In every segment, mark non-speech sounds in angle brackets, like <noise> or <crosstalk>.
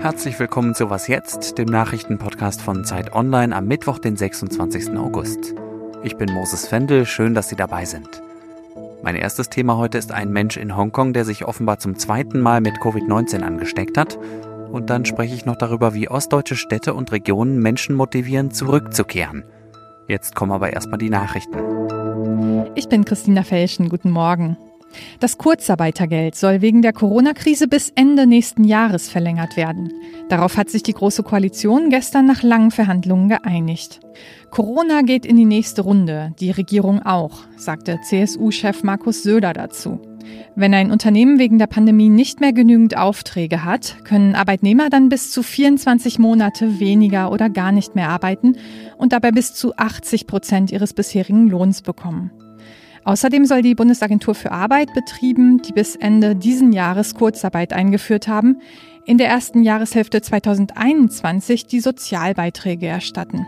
Herzlich willkommen zu Was jetzt, dem Nachrichtenpodcast von Zeit Online am Mittwoch, den 26. August. Ich bin Moses Fendel, schön, dass Sie dabei sind. Mein erstes Thema heute ist ein Mensch in Hongkong, der sich offenbar zum zweiten Mal mit Covid-19 angesteckt hat. Und dann spreche ich noch darüber, wie ostdeutsche Städte und Regionen Menschen motivieren, zurückzukehren. Jetzt kommen aber erstmal die Nachrichten. Ich bin Christina Felschen, guten Morgen. Das Kurzarbeitergeld soll wegen der Corona-Krise bis Ende nächsten Jahres verlängert werden. Darauf hat sich die Große Koalition gestern nach langen Verhandlungen geeinigt. Corona geht in die nächste Runde, die Regierung auch, sagte CSU-Chef Markus Söder dazu. Wenn ein Unternehmen wegen der Pandemie nicht mehr genügend Aufträge hat, können Arbeitnehmer dann bis zu 24 Monate weniger oder gar nicht mehr arbeiten und dabei bis zu 80 Prozent ihres bisherigen Lohns bekommen. Außerdem soll die Bundesagentur für Arbeit Betrieben, die bis Ende diesen Jahres Kurzarbeit eingeführt haben, in der ersten Jahreshälfte 2021 die Sozialbeiträge erstatten.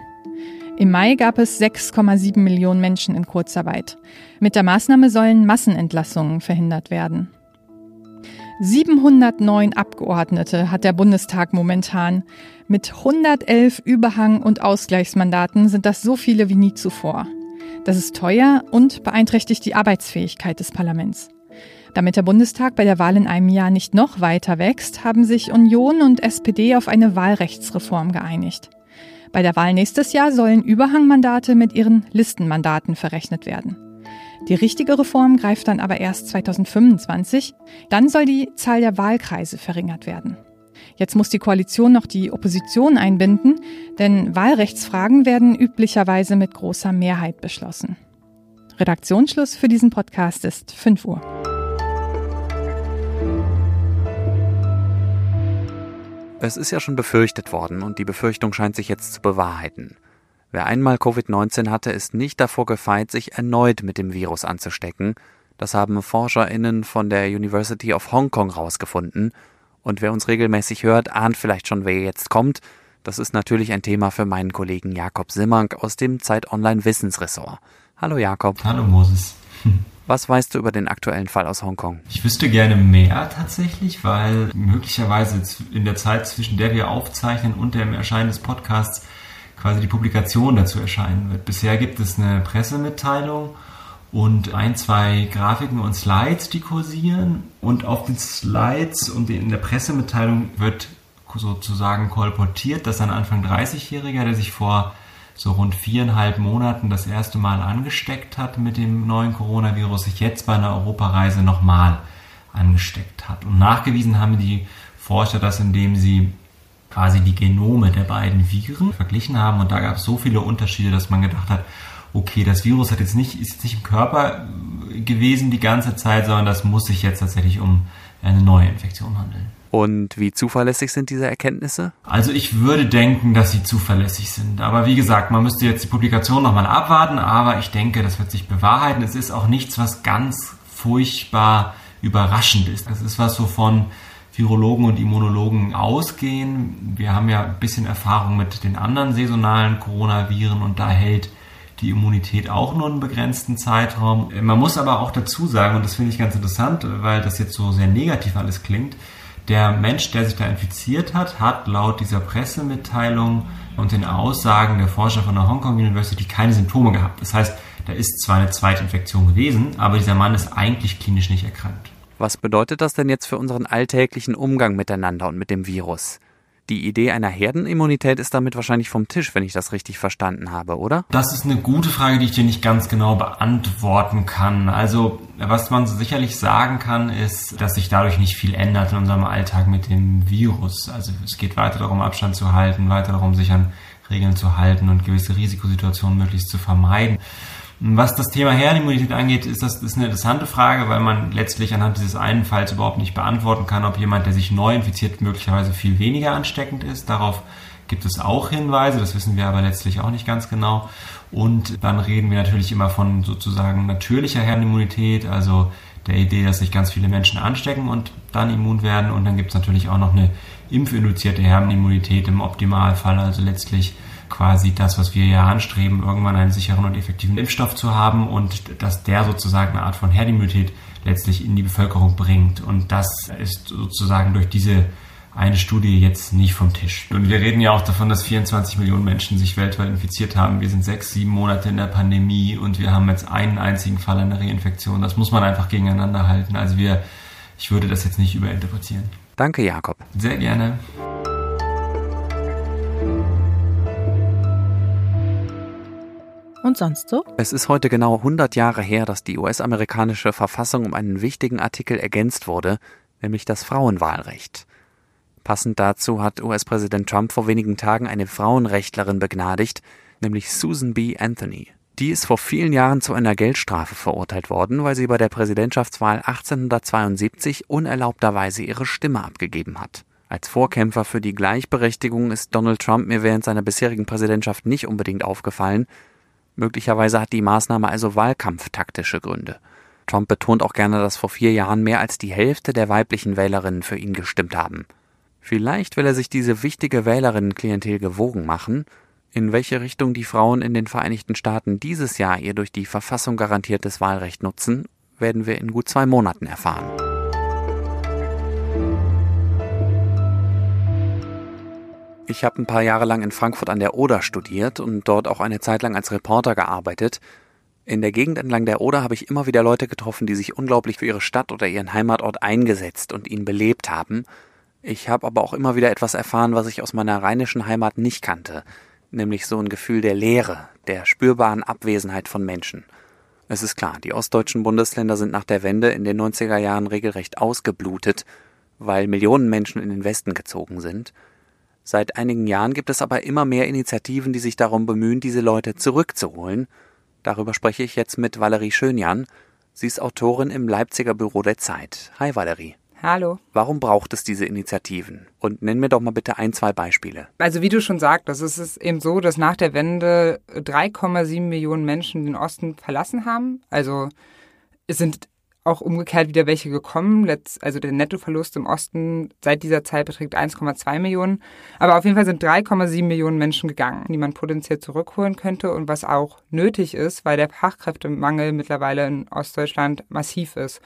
Im Mai gab es 6,7 Millionen Menschen in Kurzarbeit. Mit der Maßnahme sollen Massenentlassungen verhindert werden. 709 Abgeordnete hat der Bundestag momentan. Mit 111 Überhang- und Ausgleichsmandaten sind das so viele wie nie zuvor. Das ist teuer und beeinträchtigt die Arbeitsfähigkeit des Parlaments. Damit der Bundestag bei der Wahl in einem Jahr nicht noch weiter wächst, haben sich Union und SPD auf eine Wahlrechtsreform geeinigt. Bei der Wahl nächstes Jahr sollen Überhangmandate mit ihren Listenmandaten verrechnet werden. Die richtige Reform greift dann aber erst 2025. Dann soll die Zahl der Wahlkreise verringert werden. Jetzt muss die Koalition noch die Opposition einbinden, denn Wahlrechtsfragen werden üblicherweise mit großer Mehrheit beschlossen. Redaktionsschluss für diesen Podcast ist 5 Uhr. Es ist ja schon befürchtet worden und die Befürchtung scheint sich jetzt zu bewahrheiten. Wer einmal Covid-19 hatte, ist nicht davor gefeit, sich erneut mit dem Virus anzustecken. Das haben ForscherInnen von der University of Hong Kong rausgefunden und wer uns regelmäßig hört, ahnt vielleicht schon, wer jetzt kommt. Das ist natürlich ein Thema für meinen Kollegen Jakob Simmank aus dem Zeit Online Wissensressort. Hallo Jakob. Hallo Moses. <laughs> Was weißt du über den aktuellen Fall aus Hongkong? Ich wüsste gerne mehr tatsächlich, weil möglicherweise in der Zeit zwischen der wir aufzeichnen und dem Erscheinen des Podcasts quasi die Publikation dazu erscheinen wird. Bisher gibt es eine Pressemitteilung und ein, zwei Grafiken und Slides, die kursieren. Und auf den Slides und in der Pressemitteilung wird sozusagen kolportiert, dass ein Anfang 30-Jähriger, der sich vor so rund viereinhalb Monaten das erste Mal angesteckt hat mit dem neuen Coronavirus, sich jetzt bei einer Europareise nochmal angesteckt hat. Und nachgewiesen haben die Forscher das, indem sie quasi die Genome der beiden Viren verglichen haben. Und da gab es so viele Unterschiede, dass man gedacht hat, okay, das Virus hat jetzt nicht, ist jetzt nicht im Körper gewesen die ganze Zeit, sondern das muss sich jetzt tatsächlich um eine neue Infektion handeln. Und wie zuverlässig sind diese Erkenntnisse? Also ich würde denken, dass sie zuverlässig sind. Aber wie gesagt, man müsste jetzt die Publikation nochmal abwarten, aber ich denke, das wird sich bewahrheiten. Es ist auch nichts, was ganz furchtbar überraschend ist. Das ist was, wovon Virologen und Immunologen ausgehen. Wir haben ja ein bisschen Erfahrung mit den anderen saisonalen Coronaviren und da hält die Immunität auch nur einen begrenzten Zeitraum. Man muss aber auch dazu sagen, und das finde ich ganz interessant, weil das jetzt so sehr negativ alles klingt, der Mensch, der sich da infiziert hat, hat laut dieser Pressemitteilung und den Aussagen der Forscher von der Hong Kong University keine Symptome gehabt. Das heißt, da ist zwar eine zweite Infektion gewesen, aber dieser Mann ist eigentlich klinisch nicht erkrankt. Was bedeutet das denn jetzt für unseren alltäglichen Umgang miteinander und mit dem Virus? Die Idee einer Herdenimmunität ist damit wahrscheinlich vom Tisch, wenn ich das richtig verstanden habe, oder? Das ist eine gute Frage, die ich dir nicht ganz genau beantworten kann. Also, was man sicherlich sagen kann, ist, dass sich dadurch nicht viel ändert in unserem Alltag mit dem Virus. Also, es geht weiter darum, Abstand zu halten, weiter darum, sich an Regeln zu halten und gewisse Risikosituationen möglichst zu vermeiden. Was das Thema Herdenimmunität angeht, ist das ist eine interessante Frage, weil man letztlich anhand dieses einen Falls überhaupt nicht beantworten kann, ob jemand, der sich neu infiziert, möglicherweise viel weniger ansteckend ist. Darauf gibt es auch Hinweise, das wissen wir aber letztlich auch nicht ganz genau. Und dann reden wir natürlich immer von sozusagen natürlicher Herdenimmunität, also der Idee, dass sich ganz viele Menschen anstecken und dann immun werden. Und dann gibt es natürlich auch noch eine impfinduzierte Herdenimmunität im Optimalfall, also letztlich quasi das, was wir ja anstreben, irgendwann einen sicheren und effektiven Impfstoff zu haben und dass der sozusagen eine Art von Herdimmunität letztlich in die Bevölkerung bringt. Und das ist sozusagen durch diese eine Studie jetzt nicht vom Tisch. Und wir reden ja auch davon, dass 24 Millionen Menschen sich weltweit infiziert haben. Wir sind sechs, sieben Monate in der Pandemie und wir haben jetzt einen einzigen Fall einer Reinfektion. Das muss man einfach gegeneinander halten. Also wir, ich würde das jetzt nicht überinterpretieren. Danke, Jakob. Sehr gerne. Und sonst so? Es ist heute genau 100 Jahre her, dass die US-amerikanische Verfassung um einen wichtigen Artikel ergänzt wurde, nämlich das Frauenwahlrecht. Passend dazu hat US-Präsident Trump vor wenigen Tagen eine Frauenrechtlerin begnadigt, nämlich Susan B. Anthony. Die ist vor vielen Jahren zu einer Geldstrafe verurteilt worden, weil sie bei der Präsidentschaftswahl 1872 unerlaubterweise ihre Stimme abgegeben hat. Als Vorkämpfer für die Gleichberechtigung ist Donald Trump mir während seiner bisherigen Präsidentschaft nicht unbedingt aufgefallen. Möglicherweise hat die Maßnahme also wahlkampftaktische Gründe. Trump betont auch gerne, dass vor vier Jahren mehr als die Hälfte der weiblichen Wählerinnen für ihn gestimmt haben. Vielleicht will er sich diese wichtige Wählerinnenklientel gewogen machen, in welche Richtung die Frauen in den Vereinigten Staaten dieses Jahr ihr durch die Verfassung garantiertes Wahlrecht nutzen, werden wir in gut zwei Monaten erfahren. Ich habe ein paar Jahre lang in Frankfurt an der Oder studiert und dort auch eine Zeit lang als Reporter gearbeitet. In der Gegend entlang der Oder habe ich immer wieder Leute getroffen, die sich unglaublich für ihre Stadt oder ihren Heimatort eingesetzt und ihn belebt haben – ich habe aber auch immer wieder etwas erfahren, was ich aus meiner rheinischen Heimat nicht kannte, nämlich so ein Gefühl der Leere, der spürbaren Abwesenheit von Menschen. Es ist klar, die ostdeutschen Bundesländer sind nach der Wende in den 90er Jahren regelrecht ausgeblutet, weil Millionen Menschen in den Westen gezogen sind. Seit einigen Jahren gibt es aber immer mehr Initiativen, die sich darum bemühen, diese Leute zurückzuholen. Darüber spreche ich jetzt mit Valerie Schönjan. Sie ist Autorin im Leipziger Büro der Zeit. Hi Valerie. Hallo. Warum braucht es diese Initiativen? Und nenn mir doch mal bitte ein, zwei Beispiele. Also wie du schon sagtest, es ist eben so, dass nach der Wende 3,7 Millionen Menschen den Osten verlassen haben. Also es sind auch umgekehrt wieder welche gekommen. Also der Nettoverlust im Osten seit dieser Zeit beträgt 1,2 Millionen. Aber auf jeden Fall sind 3,7 Millionen Menschen gegangen, die man potenziell zurückholen könnte und was auch nötig ist, weil der Fachkräftemangel mittlerweile in Ostdeutschland massiv ist.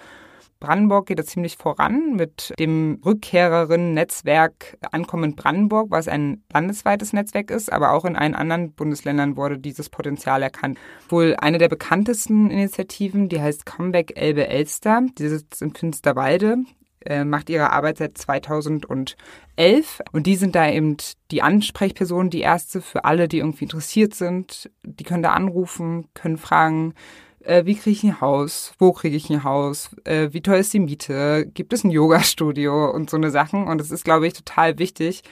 Brandenburg geht da ziemlich voran mit dem Rückkehrerinnen-Netzwerk Ankommen Brandenburg, was ein landesweites Netzwerk ist, aber auch in allen anderen Bundesländern wurde dieses Potenzial erkannt. Wohl eine der bekanntesten Initiativen, die heißt Comeback Elbe Elster, die sitzt in Finsterwalde, äh, macht ihre Arbeit seit 2011 und die sind da eben die Ansprechpersonen, die erste für alle, die irgendwie interessiert sind. Die können da anrufen, können fragen, wie kriege ich ein Haus, wo kriege ich ein Haus, äh, wie teuer ist die Miete, gibt es ein Yoga-Studio und so eine Sachen. Und es ist, glaube ich, total wichtig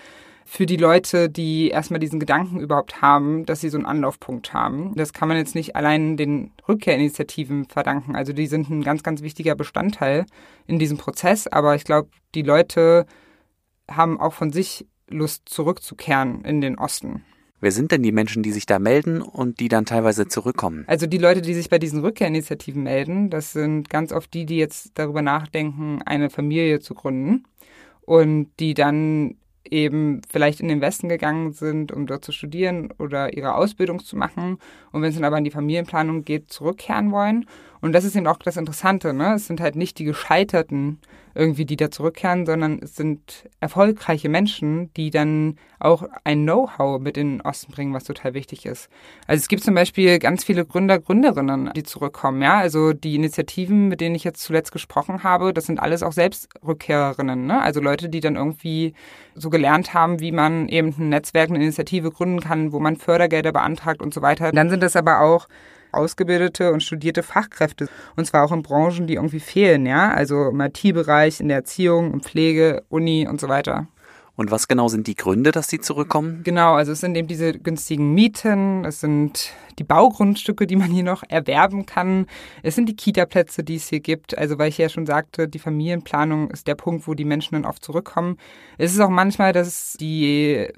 für die Leute, die erstmal diesen Gedanken überhaupt haben, dass sie so einen Anlaufpunkt haben. Das kann man jetzt nicht allein den Rückkehrinitiativen verdanken. Also die sind ein ganz, ganz wichtiger Bestandteil in diesem Prozess. Aber ich glaube, die Leute haben auch von sich Lust zurückzukehren in den Osten. Wer sind denn die Menschen, die sich da melden und die dann teilweise zurückkommen? Also die Leute, die sich bei diesen Rückkehrinitiativen melden, das sind ganz oft die, die jetzt darüber nachdenken, eine Familie zu gründen und die dann eben vielleicht in den Westen gegangen sind, um dort zu studieren oder ihre Ausbildung zu machen und wenn es dann aber in die Familienplanung geht, zurückkehren wollen. Und das ist eben auch das Interessante, ne? Es sind halt nicht die Gescheiterten, irgendwie, die da zurückkehren, sondern es sind erfolgreiche Menschen, die dann auch ein Know-how mit in den Osten bringen, was total wichtig ist. Also es gibt zum Beispiel ganz viele Gründer, Gründerinnen, die zurückkommen, ja. Also die Initiativen, mit denen ich jetzt zuletzt gesprochen habe, das sind alles auch Selbstrückkehrerinnen, ne? Also Leute, die dann irgendwie so gelernt haben, wie man eben ein Netzwerk, eine Initiative gründen kann, wo man Fördergelder beantragt und so weiter. Dann sind das aber auch ausgebildete und studierte Fachkräfte. Und zwar auch in Branchen, die irgendwie fehlen, ja. Also im IT-Bereich, in der Erziehung, in Pflege, Uni und so weiter. Und was genau sind die Gründe, dass sie zurückkommen? Genau, also es sind eben diese günstigen Mieten, es sind die Baugrundstücke, die man hier noch erwerben kann, es sind die Kita-Plätze, die es hier gibt. Also weil ich ja schon sagte, die Familienplanung ist der Punkt, wo die Menschen dann oft zurückkommen. Es ist auch manchmal, dass die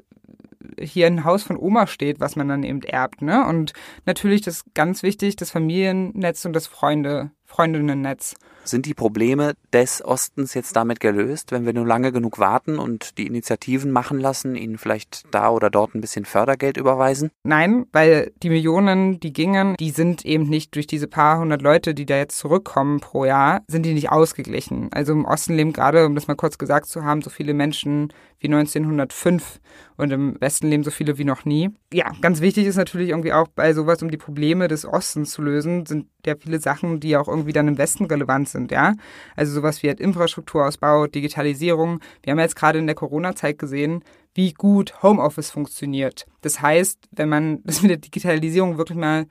hier ein Haus von Oma steht, was man dann eben erbt. Ne? Und natürlich das ganz wichtig, das Familiennetz und das Freunde, Freundinnennetz. Sind die Probleme des Ostens jetzt damit gelöst, wenn wir nur lange genug warten und die Initiativen machen lassen, ihnen vielleicht da oder dort ein bisschen Fördergeld überweisen? Nein, weil die Millionen, die gingen, die sind eben nicht durch diese paar hundert Leute, die da jetzt zurückkommen pro Jahr, sind die nicht ausgeglichen. Also im Osten leben gerade, um das mal kurz gesagt zu haben, so viele Menschen wie 1905 und im Westen leben so viele wie noch nie. Ja, ganz wichtig ist natürlich irgendwie auch bei sowas, um die Probleme des Ostens zu lösen, sind ja viele Sachen, die auch irgendwie dann im Westen relevant sind, ja. Also sowas wie halt Infrastrukturausbau, Digitalisierung. Wir haben jetzt gerade in der Corona-Zeit gesehen, wie gut Homeoffice funktioniert. Das heißt, wenn man <laughs> das mit der Digitalisierung wirklich mal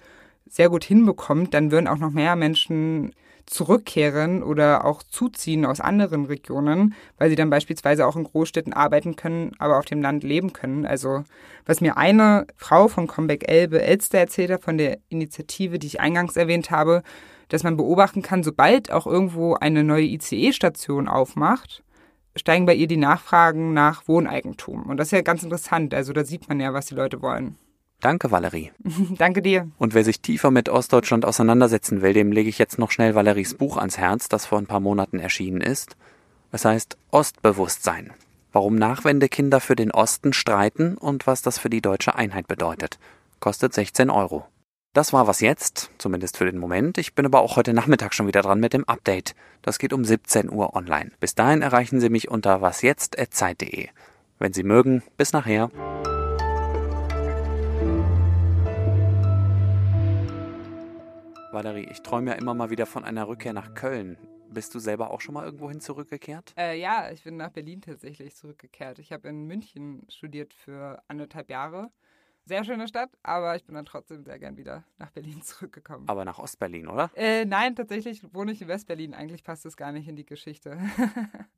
sehr gut hinbekommt, dann würden auch noch mehr Menschen zurückkehren oder auch zuziehen aus anderen Regionen, weil sie dann beispielsweise auch in Großstädten arbeiten können, aber auf dem Land leben können. Also was mir eine Frau von Comback Elbe Elster erzählt hat, von der Initiative, die ich eingangs erwähnt habe, dass man beobachten kann, sobald auch irgendwo eine neue ICE-Station aufmacht, steigen bei ihr die Nachfragen nach Wohneigentum. Und das ist ja ganz interessant. Also da sieht man ja, was die Leute wollen. Danke, Valerie. <laughs> Danke dir. Und wer sich tiefer mit Ostdeutschland auseinandersetzen will, dem lege ich jetzt noch schnell Valeries Buch ans Herz, das vor ein paar Monaten erschienen ist. Es heißt Ostbewusstsein. Warum Nachwendekinder für den Osten streiten und was das für die deutsche Einheit bedeutet. Kostet 16 Euro. Das war was jetzt, zumindest für den Moment. Ich bin aber auch heute Nachmittag schon wieder dran mit dem Update. Das geht um 17 Uhr online. Bis dahin erreichen Sie mich unter wasjetzt.zeit.de. Wenn Sie mögen, bis nachher. Valerie, ich träume ja immer mal wieder von einer Rückkehr nach Köln. Bist du selber auch schon mal irgendwohin zurückgekehrt? Äh, ja, ich bin nach Berlin tatsächlich zurückgekehrt. Ich habe in München studiert für anderthalb Jahre sehr schöne Stadt, aber ich bin dann trotzdem sehr gern wieder nach Berlin <laughs> zurückgekommen. Aber nach Ostberlin, oder? Äh, nein, tatsächlich wohne ich in Westberlin. Eigentlich passt das gar nicht in die Geschichte. <laughs>